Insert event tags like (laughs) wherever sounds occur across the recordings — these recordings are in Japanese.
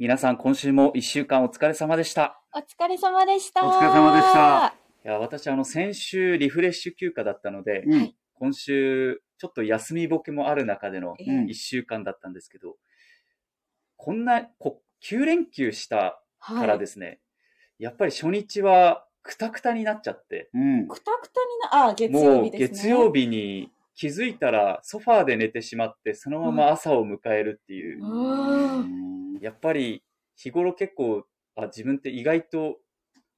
皆さん今週も一週間お疲れ様でした。お疲れ様でした。お疲れ様でした。いや、私あの先週リフレッシュ休暇だったので、うん。今週ちょっと休みボケもある中での一週間だったんですけど、こんな、こ9連休したはいからですね、やっぱり初日はクタクタになっちゃって、うん。くたくたにな、あ、月曜もう日ですね。月曜日に気づいたらソファーで寝てしまって、そのまま朝を迎えるっていう、うん。やっぱり日頃結構あ自分って意外と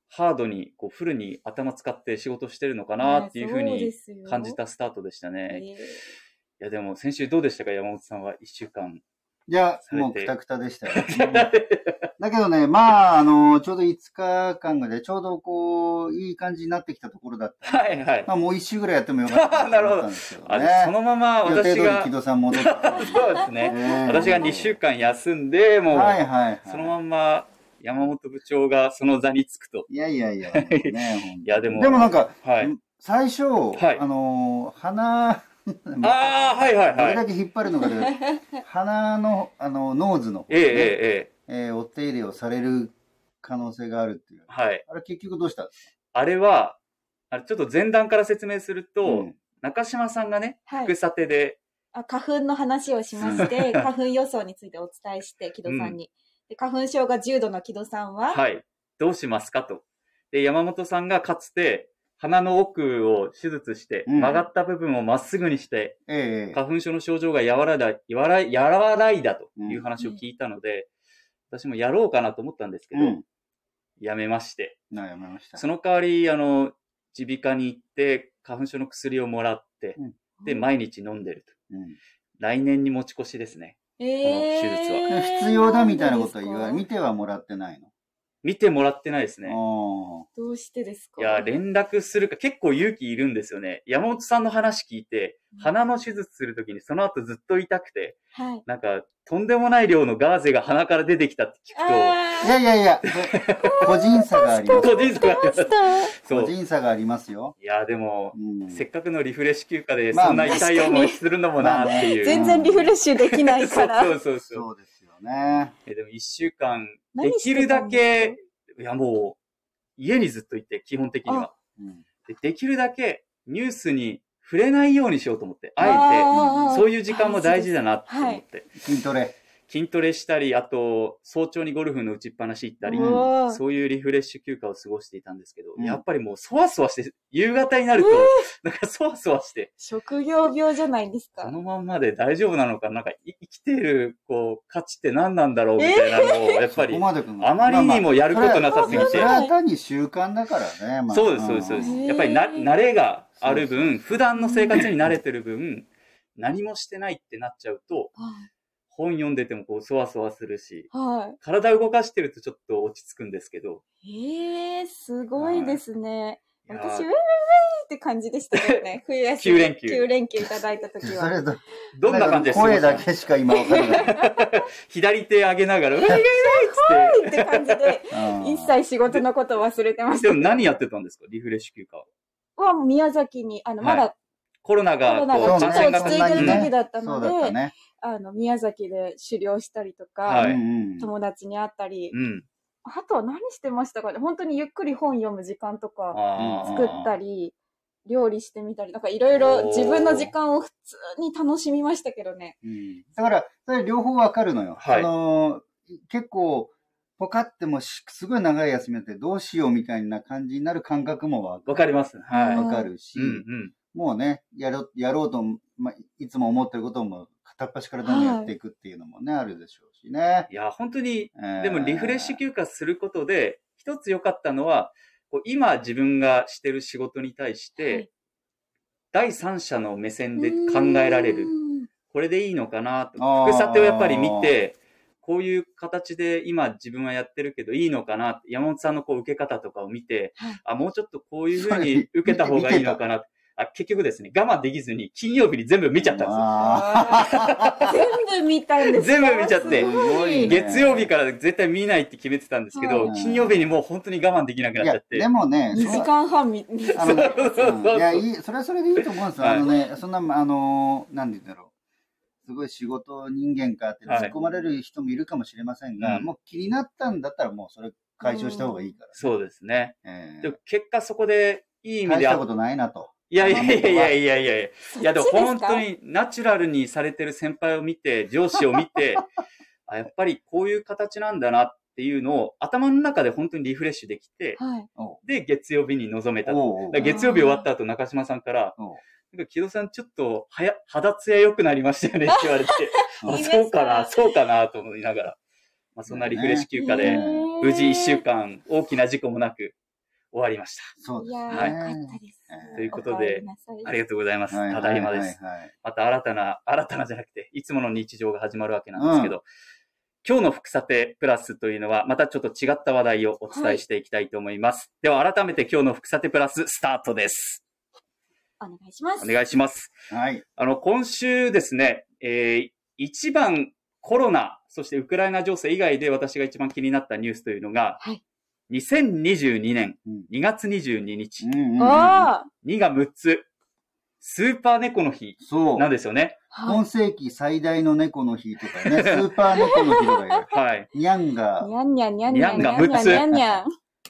ハードにこうフルに頭使って仕事してるのかなっていうふうに感じたスタートでしたね。いえ。やでも先週どうでしたか山本さんは1週間。いや、もうくたくたでしたよ。(laughs) だけどね、まあ、あの、ちょうど5日間ぐらいで、ちょうどこう、いい感じになってきたところだった。はいはい。まあ、もう1週ぐらいやってもよかったなるほど。そのまま予定通り私が木、戸さん戻って。そうですね。ね私が2週間休んで、もう、はいはいはい。そのまんま山本部長がその座につくと。いやいやいや、ね、(laughs) いやでもでもなんか、はい。最初、はいあのー、鼻、(laughs) ああ、はいはいはい。どれだけ引っ張るのかで、鼻の、あの、ノーズのええええええ。えーお手入れをされる可能性があるっていう。はい。あれ結局どうした？んですあれは、あれちょっと前段から説明すると、うん中島さんがね、はい副査定で、あ花粉の話をしまして、花粉予想についてお伝えして、木戸さんに。で花粉症が重度の木戸さんは、はい、どうしますかと。で、山本さんがかつて、鼻の奥を手術して、うん曲がった部分をまっすぐにして、ええ花粉症の症状が和らいだ、和らい和らいだという話を聞いたので、私もやろうかなと思ったんですけど、うん。やめまして。な、やめました。その代わり、あの、耳鼻科に行って、花粉症の薬をもらって、うんで、毎日飲んでると。うん来年に持ち越しですね。えーこの手術は (laughs) 必要だみたいなことは言わ見てはもらってないの？見てもらってないですね。あどうしてですか？いや、連絡するか、結構勇気いるんですよね。山本さんの話聞いて、鼻の手術するときにその後ずっと痛くて、はい。なんか、とんでもない量のガーゼが鼻から出てきたって聞くあ。いやあいやいや、個人差があります。個人差があります。個人差がありますよ。いや、でも、うん。せっかくのリフレッシュ休暇で、まあそんな痛い思いするのもなっていう。全然リフレッシュできないから。そ (laughs) うそうそうそう。そうですよね。えでも一週間、できるだけ、いやもう、家にずっといて、基本的には。うん。でできるだけニュースに触れないようにしようと思って、あえて、そういう時間も大事だなって思って、筋トレ。筋トレしたり、あと、早朝にゴルフの打ちっぱなし行ったり、そういうリフレッシュ休暇を過ごしていたんですけど、うん。やっぱりもうそわそわして、夕方になると、なんかそわそわして、職業病じゃないですか。こ。のまんまで大丈夫なのか、なんかい生きている、こう、価値って何なんだろうみたいなのを、やっぱり、あまりにもやることなさすぎて。まあまあそれは単に習慣だからね。まあ。そうです、そうです、そうです。やっぱりな、慣れがある分、普段の生活に慣れてる分、何もしてないってなっちゃうと、本読んでてもこう、そわそわするし、は体動かしてるとちょっと落ち着くんですけど、い。えー、すごいですね。いやー私、ウェイウェイウェイって感じでしたけどね。冬休み。9連休9連休いただいた時は。それどどんな感じで過ご声だけしか今わからない。左手上げながら、(laughs) うわいって感じで、うん一切仕事のこと忘れてましでも何やってたんですかリフレッシュ休暇は。た。は、宮崎に、あの、はいまだ、コロナが、コロナがちょっと落ち着いてるね時だったので、そうだったね。あの、宮崎で狩猟したりとか、はい友達に会ったり、うん。あとは何してましたかね？本当にゆっくり本読む時間とか、作ったり、料理してみたり、なんかいろいろ自分の時間を普通に楽しみましたけどね。うんだから、それ両方わかるのよ。はいあのー結構、ポカってもしすごい長い休みだってどうしようみたいな感じになる感覚もわわかります。はい。うんわかるし、うんうん。もうね、やろう、やろうと、まあ、いつも思ってることも片っ端からどんどんやっていくっていうのもね、あるでしょうしね。いや、本当に、えーでもリフレッシュ休暇することで、一つ良かったのは、こう今自分がしてる仕事に対して、はい第三者の目線で考えられる。うんこれでいいのかなと。副査定をやっぱり見て、こういう形で今自分はやってるけどいいのかな山本さんのこう受け方とかを見て、はいあ、もうちょっとこういうふうに受けた方がいいのかな。あ結局ですね、我慢できずに金曜日に全部見ちゃったんです全部見たんですか？全部見ちゃってすすごいね月曜日から絶対見ないって決めてたんですけど、はい金曜日にもう本当に我慢できなくなっちゃって。でもね、2時間半見、見あのねそうそうそううんいや、いい、それはそれでいいと思うんですよ。はいあのね、そんな、あの、なんて言うんだろう。すごい仕事人間かってはい突っ込まれる人もいるかもしれませんが、うんもう気になったんだったらもうそれ解消した方がいいから。そうですね。えでも結果そこでいい意味であ大したことないなと。いやいやいやいやいや。いやいや。いやでも本当にナチュラルにされてる先輩を見て、上司を見て、あやっぱりこういう形なんだなっていうのを頭の中で本当にリフレッシュできて、はい。で、月曜日に臨めた。月曜日終わった後、中島さんから、なんか木戸さんちょっとはや肌ツヤ良くなりましたよねって (laughs) 言われて、あそうかな、そうかなと思いながら、まあ、そんなリフレッシュ休暇で、無事1週間大きな事故もなく終わりました。そうですいやー、はいよかったです。えーということでありがとうございます。はいただいまです。はいはいはいまた新たな、新たなじゃなくて、いつもの日常が始まるわけなんですけど、今日の副査定プラスというのは、またちょっと違った話題をお伝えしていきたいと思います。では改めて今日の副査定プラススタートです。お願いします。お願いします。はい。あの、今週ですね、えー一番コロナ、そしてウクライナ情勢以外で私が一番気になったニュースというのが、はい2022年うん2月22日、うんうんうんおーは2が6つ、スーパー猫の日そう。なんですよね。今世紀最大の猫の日とかね、(laughs) スーパー猫の日とか言う。はい。ニャンがい。にゃんにゃんにゃんにゃんにゃんがにゃんにゃん6つにゃんにゃん。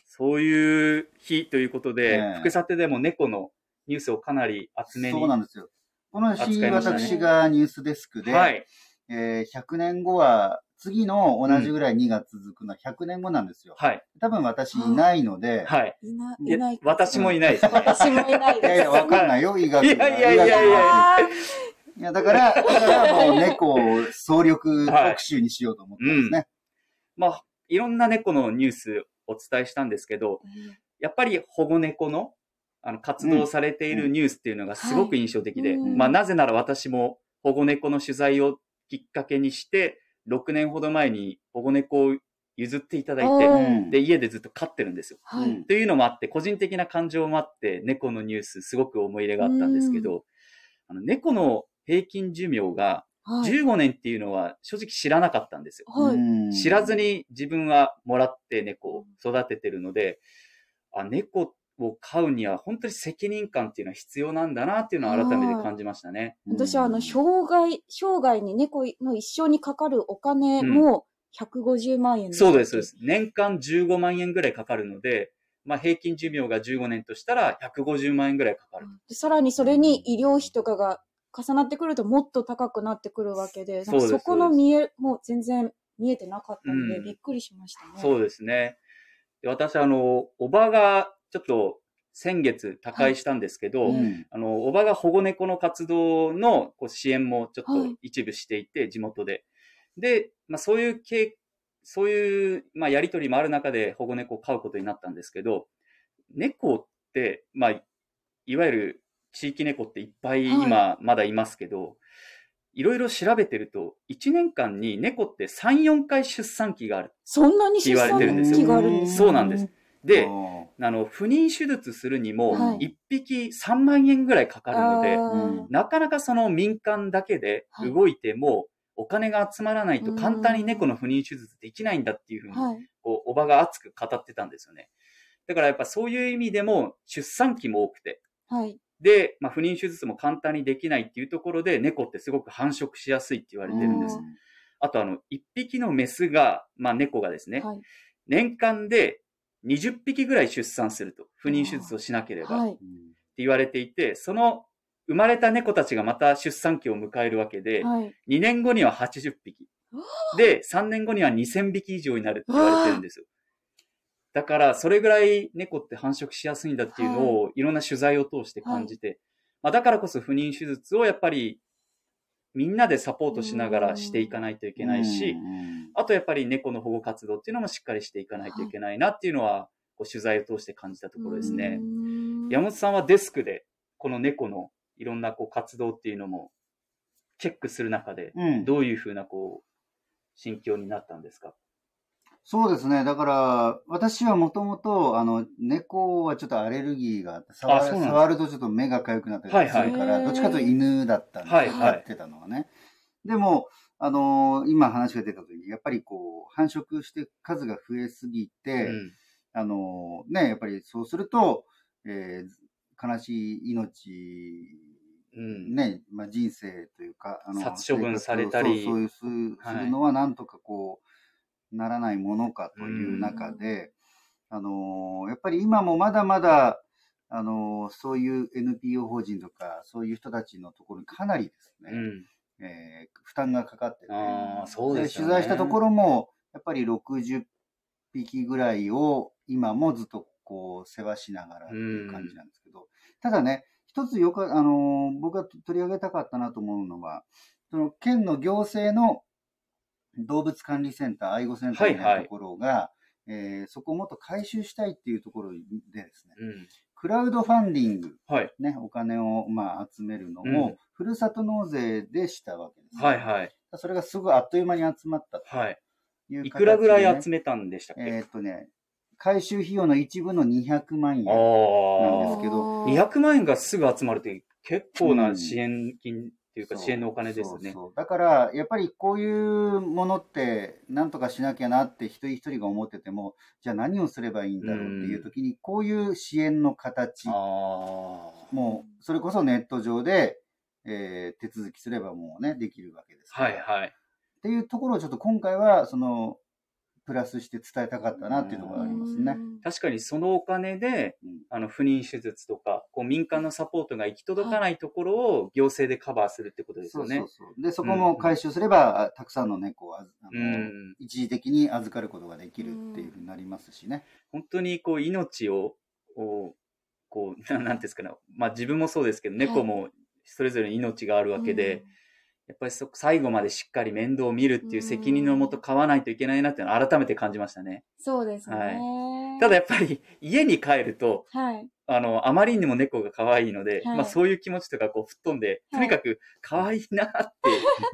そういう日ということで、ええ副査定でも猫のニュースをかなり厚めに。そうなんですよ。この日、ね私がニュースデスクで、はい。えー100年後は、次の同じぐらい2が続くのは100年後なんですよ。はい。多分私いないので、はい。いな、いやいない。私もいないです。(laughs) 私もいないです。いやいや、わかんないよ、医学いやいやいやいやいやだから、だからもう猫を総力特集にしようと思ってますね。まあ、いろんな猫のニュースお伝えしたんですけど、ーやっぱり保護猫のあの活動されているニュースっていうのがすごく印象的で、うんまあなぜなら私も保護猫の取材をきっかけにして、6年ほど前に保護猫を譲っていただいて、で、家でずっと飼ってるんですよ。はい。うんというのもあって、個人的な感情もあって、猫のニュースすごく思い入れがあったんですけど、あの猫の平均寿命がはい。15年っていうのは正直知らなかったんですよ。はい。うん知らずに自分はもらって猫を育ててるので、あ、猫を飼うには本当に責任感っていうのは必要なんだなっていうのを改めて感じましたね。私はあの、生涯、生涯に猫の一生にかかるお金も150万円そうです、そうです。年間15万円ぐらいかかるので、まあ平均寿命が15年としたら150万円ぐらいかかる。でさらにそれに医療費とかが重なってくるともっと高くなってくるわけで、そそこの見え、もう全然見えてなかったので、うんびっくりしましたね。そうですね。で私、あの、おばがちょっと先月他界したんですけど、うんあの、おばが保護猫の活動のこう支援もちょっとはい一部していて、地元で。で、まあそういう系、そういう、まあやりとりもある中で保護猫を飼うことになったんですけど、猫って、まあ、いわゆる地域猫っていっぱいはい今まだいますけど、いろいろ調べてると、1年間に猫って3、4回出産期がある。そんなに出言われ産てるんですよ期があるんですねそうなんです。で、おあの、不妊手術するにもは、1匹3万円ぐらいかかるので、あーうんなかなかその民間だけではい動いても、お金が集まらないと簡単に猫の不妊手術できないんだっていうふうに、はい。こう、おばが熱く語ってたんですよね。だからやっぱそういう意味でも出産期も多くて、はい。で、まあ、不妊手術も簡単にできないっていうところで、猫ってすごく繁殖しやすいって言われてるんです。うんあとあの、1匹のメスが、まあ猫がですね、はい。年間で20匹ぐらい出産すると、不妊手術をしなければってはい。言われていて、その生まれた猫たちがまた出産期を迎えるわけで、はい。2年後には80匹。で、3年後には2000匹以上になるって言われてるんですよ。だから、それぐらい猫って繁殖しやすいんだっていうのを、いろんな取材を通して感じて、まあ、だからこそ不妊手術をやっぱり、みんなでサポートしながらしていかないといけないし、うん。あとやっぱり猫の保護活動っていうのもしっかりしていかないといけないなっていうのは、こう取材を通して感じたところですね。う。ん。山本さんはデスクで、この猫のいろんなこう活動っていうのもチェックする中で、うん。どういうふうなこう、心境になったんですか？そうですね。だから、私はもともと、あの、猫はちょっとアレルギーがあって、触あそうなんだ触るとちょっと目が痒くなったりするから、はいはいどっちかというと犬だったんで、はい飼ってたのはね。でも、あの今話が出た時に、やっぱりこう、繁殖して数が増えすぎて、うん。あのね、やっぱりそうすると、えー悲しい命うん。ね、まあ、人生というか、あ殺処分されたりそうそういうすはいするのはなんとかこう、ならないものかという中で、あのーやっぱり今もまだまだ、あのーそういう NPO 法人とか、そういう人たちのところにかなりですね、うん。えー負担がかかってて、ああ、そうですよね。取材したところも、やっぱり60匹ぐらいを今もずっとこう世話しながらっていう感じなんですけど、ただね、一つよく、あのー僕が取り上げたかったなと思うのは、その県の行政の動物管理センター、愛護センターみたいなところが、えーそこをもっと回収したいっていうところでですね、うん。クラウドファンディング、はい。ね、お金をまあ集めるのうんを、ふるさと納税でしたわけです、ねはいはい。それがすぐあっという間に集まったとはい。いう形でね、いくらぐらい集めたんでしたっけ、えーっとね、回収費用の一部の200万円。ああなんですけど200万円がすぐ集まるって結構な支援金っていうか支援のお金ですよね。だから、やっぱりこういうものって、なんとかしなきゃなって一人一人が思ってても、じゃあ何をすればいいんだろうっていう時に、こういう支援の形、ああ。もう、それこそネット上で、えー手続きすればもうね、できるわけですから。はいはい。っていうところをちょっと今回は、その、プラスして伝えたかったなっていうところがありますね。確かにそのお金で、うんあの不妊手術とか、こう民間のサポートが行き届かないところを行政でカバーするってことですそうよね。そうそう。で、そこも回収すれば、あたくさんの猫をあの、ん。一時的に預かることができるっていうふうになりますしね。本当にこう命を、をこう、ななんていうんですかね。まあ自分もそうですけど、猫もそれぞれに命があるわけで、やっぱりそ最後までしっかり面倒を見るっていう責任のもと買わないといけないなっていうのを改めて感じましたね。そうですね。はいただやっぱり家に帰ると、はい。あの、あまりにも猫が可愛いので、はいまあそういう気持ちとかこう吹っ飛んで、はいとにかく可愛いなって、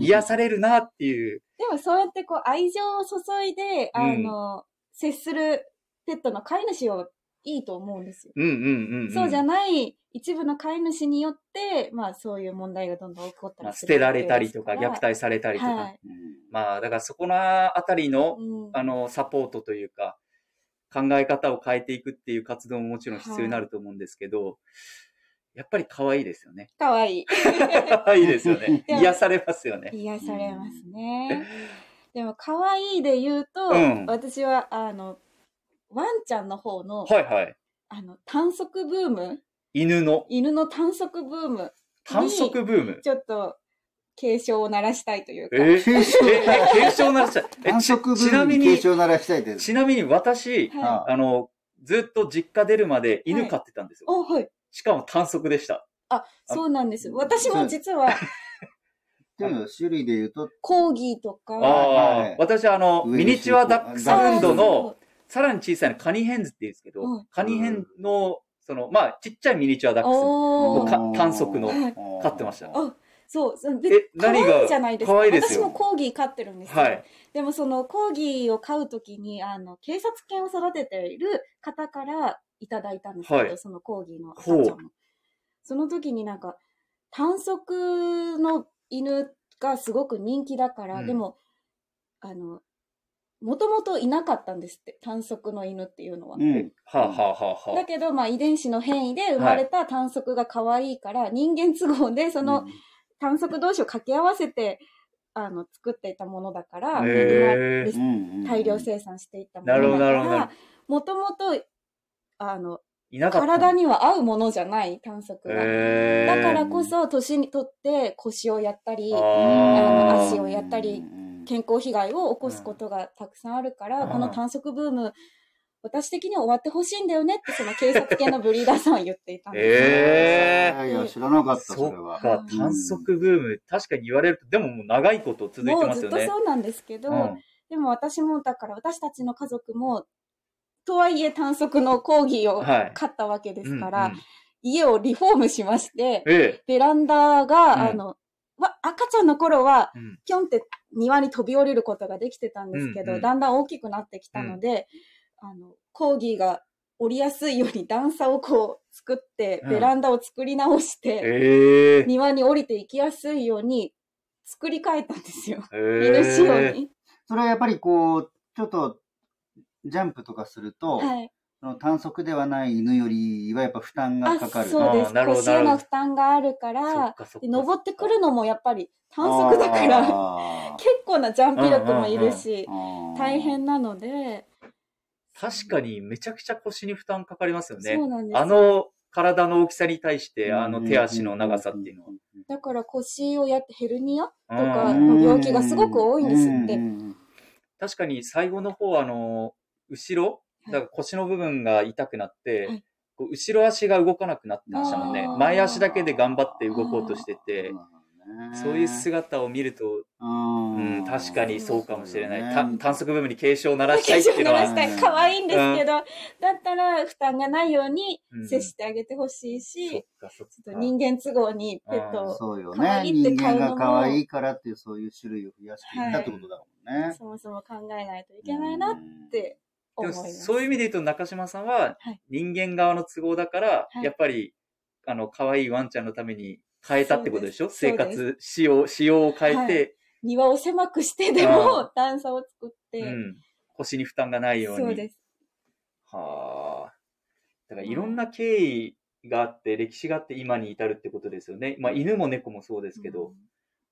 癒されるなっていう。でもそうやってこう愛情を注いで、あの、接するペットの飼い主をいいと思うんですよ。うんうんうん、うん。そうじゃない一部の飼い主によって、まあそういう問題がどんどん起こったまあり捨てられたりとか、虐待されたりとか。はいうんまあだからそこのあたりの、うんあの、サポートというか、考え方を変えていくっていう活動ももちろん必要になると思うんですけど、やっぱり可愛いですよね。かわいい。可愛いですよね。(laughs) 癒されますよね。癒されますね。でも可愛いで言うと、うん私はあの、ワンちゃんの方の、はいはい。あの、短足ブーム？犬の？犬の短足ブーム、短足ブーム？ちょっと警鐘を鳴らしたいというか。え？ー、警鐘え、え警鐘鳴らしたい。え繁殖ちちな部にみに警鐘を鳴らしたいです。ちなみに私、はいああの、ずっと実家出るまで犬飼ってたんですよ。お、はい。しかも短足でした。そうなんです。私も実は、っていうのは種類で言うと、コーギーとか、ああ、はい私あの、ミニチュアダックサウンドあの、さらに小さいのカニヘンズって言うんですけど、うんカニヘンの、その、まあ、ちっちゃいミニチュアダックスおーか短足のはい飼ってました。あそう、そでえ可愛いじゃないですか。いですよ私もコーギー飼ってるんですよ。はい。でもそのコーギーを飼うときに、あの、警察犬を育てている方からいただいたんですけど、はいそのコーギーの赤ちゃんも。その時になんか、短足の犬がすごく人気だから、うんでも、あの、もともといなかったんですって、短足の犬っていうのは。うん。はあ、はあはあはだけど、まあ、遺伝子の変異で生まれた短足が可愛いから、人間都合でその短足同士を掛け合わせて、あの、作っていたものだから、大量生産していったものだから、もともと、あの。体には合うものじゃない短足が。だからこそ、年にとって腰をやったり、あの足をやったりうん健康被害を起こすことがたくさんあるから、うん。この短足ブーム、私的には終わってほしいんだよねって、その警察系のブリーダーさんは言っていたんですよ。へー。いや知らなかった、そそれは。っか、短足ブーム、確かに言われると、でももう長いこと続いてもうますよね。ずっとそうなんですけど、うん。でも私も、だから私たちの家族も、とはいえ短足のコーギーをはい。飼ったわけですから、うんうん。家をリフォームしまして、えベランダが、うん。あの、わ赤ちゃんの頃は、ぴょんって庭に飛び降りることができてたんですけど、うんうんだんだん大きくなってきたので、あの、コーギーが降りやすいように段差をこう作って、うんベランダを作り直して、ええ。庭に降りていきやすいように作り変えたんですよ。え犬仕様に。それはやっぱりこう、ちょっと、ジャンプとかすると、はい。短足ではない犬よりはやっぱ負担がかかる。そうです。あーなるほど腰への負担があるかそら登ってくるのもやっぱり短足だから、(laughs) 結構なジャンプ力もいるし、大変なので、確かにめちゃくちゃ腰に負担かかりますよね。そうなんですよあの体の大きさに対して、あの手足の長さっていうのは。だから腰をやってヘルニアとうんかの病気がすごく多いんですって。うん確かに最後の方、あの、後ろ、はいだから腰の部分が痛くなって、はい。こう後ろ足が動かなくなってましたもんね。前足だけで頑張って動こうとしてて、ねそういう姿を見ると、うん、確かにそうかもしれない。た短足部分に警鐘を鳴らしたいっていうのは、鳴らしたい。可愛いんですけど、だったら負担がないようにうん。接してあげてほしいし。人間都合にペットをそうよ可ね。愛いって人買うのも間が可愛いからっていうそういう種類を増やしていったってことだもんね。そもそも考えないといけないなって思でも。そういう意味で言うと中島さんははい。人間側の都合だから、はい。やっぱりあの可愛いワンちゃんのために変えたってことでしょ？生活仕様仕様を変えて、庭を狭くしてでうも段差を作って、うん、腰に負担がないように。そうです。はあ。だからい。ろんな経緯があって歴史があって今に至るってことですよね、まあ、犬も猫もそうですけど、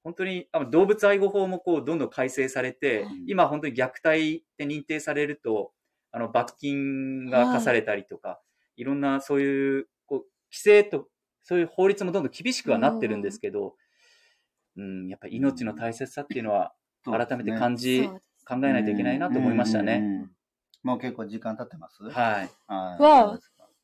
本当にあの動物愛護法もこうどんどん改正されて、はい。今本当に虐待って認定されるとあの罰金が課されたりとか、い、ろんなそういうこう規制とそういう法律もどんどん厳しくはなってるんですけど、うん、やっぱり命の大切さっていうのは改めて感じ、そうです考えないといけないなと思いましたね。もう結構時間経ってます？はい。はい。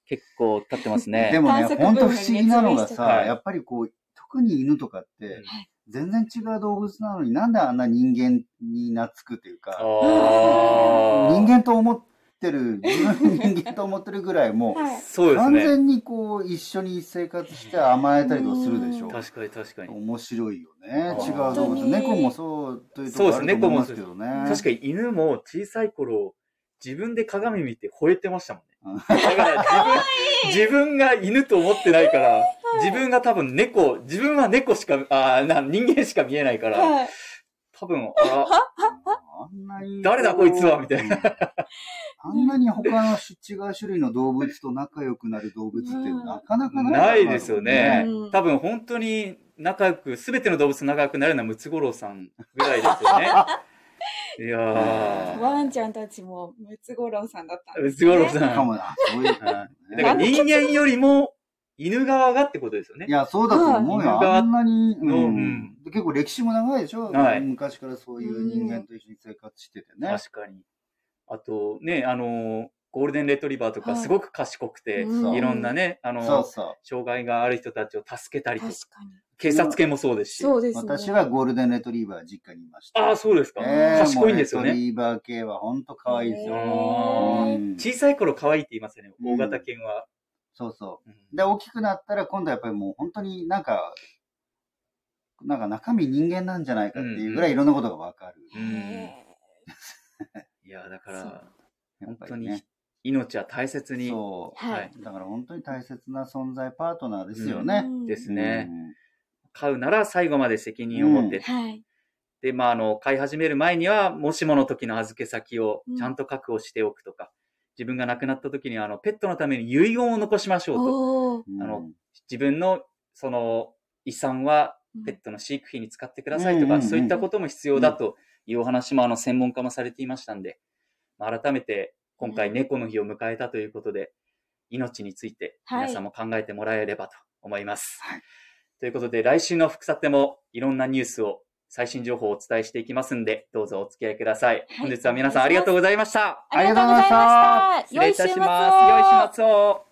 結構経ってますね。でもね、本当不思議なのがさ、やっぱりこう、特に犬とかってはい、全然違う動物なのになんであんな人間に懐くというか、人間と思ってる、自分人間と思ってるぐらいもう、はい。完そうですね。全にこう、一緒に生活して甘えたりとかするでしょうん。確かに確かに。面白いよね。違う動物。猫もそうというところあると思いますけどね。確かに犬も小さい頃、自分で鏡見て吠えてましたもんね。うんだから自分、自分が犬と思ってないから、自分が多分猫、自分は猫しか、あーな人間しか見えないから、はい。多分、あ。(laughs) 誰だこいつはみたいな。あんなに他の違う種類の動物と仲良くなる動物ってなかなかないからないですよねうん。多分本当に仲良く、すべての動物と仲良くなるのはムツゴロウさんぐらいですよね。(laughs) いやー。ワンちゃんたちもムツゴロウさんだったんムですね。ツゴロウさん。かもな。そういう。だから人間よりも犬側がってことですよねい。や、そうだと思うよ。はいあんなに、うのうん結構歴史も長いでしょ？はい昔からそういう人間と一緒に生活しててね。確かに。あとね、あの、ゴールデンレトリバーとかはいすごく賢くて、うんいろんなね、あの、そうそう。障害がある人たちを助けたりとか、確かに。警察犬もそうですし。そうですね。私はゴールデンレトリーバー実家にいました。ああ、そうですか。えー賢いんですよね。レトリーバー系は本当可愛いですよ。うん小さい頃可愛いって言いますよね、うん大型犬は。そうそう。うんで、大きくなったら今度はやっぱりもう本当になんか、なんか中身人間なんじゃないかっていうぐらいいろんなことがわかる。うんへいや、だから、や本当に。命は大切に。そう。ははいい。だから本当に大切な存在パートナーですよーね。うんですねうん飼うなら最後まで責任を持って。はい。で、まあ、あの、飼い始める前には、もしもの時の預け先をちゃんと確保しておくとか、自分が亡くなった時には、あの、ペットのために遺言を残しましょうと。あの自分の、その、遺産はペットの飼育費に使ってくださいとか、うんそういったことも必要だというお話も、あの、専門家もされていましたんで、まあ改めて、今回猫の日を迎えたということで、命についてはい。皆さんも考えてもらえればと思います。はい。ということで、来週の福さてもいろんなニュースを、最新情報をお伝えしていきますんで、どうぞお付き合いください。い本日は皆さんありがとうございました。ありがとうございました。失礼いたします。良い週末を。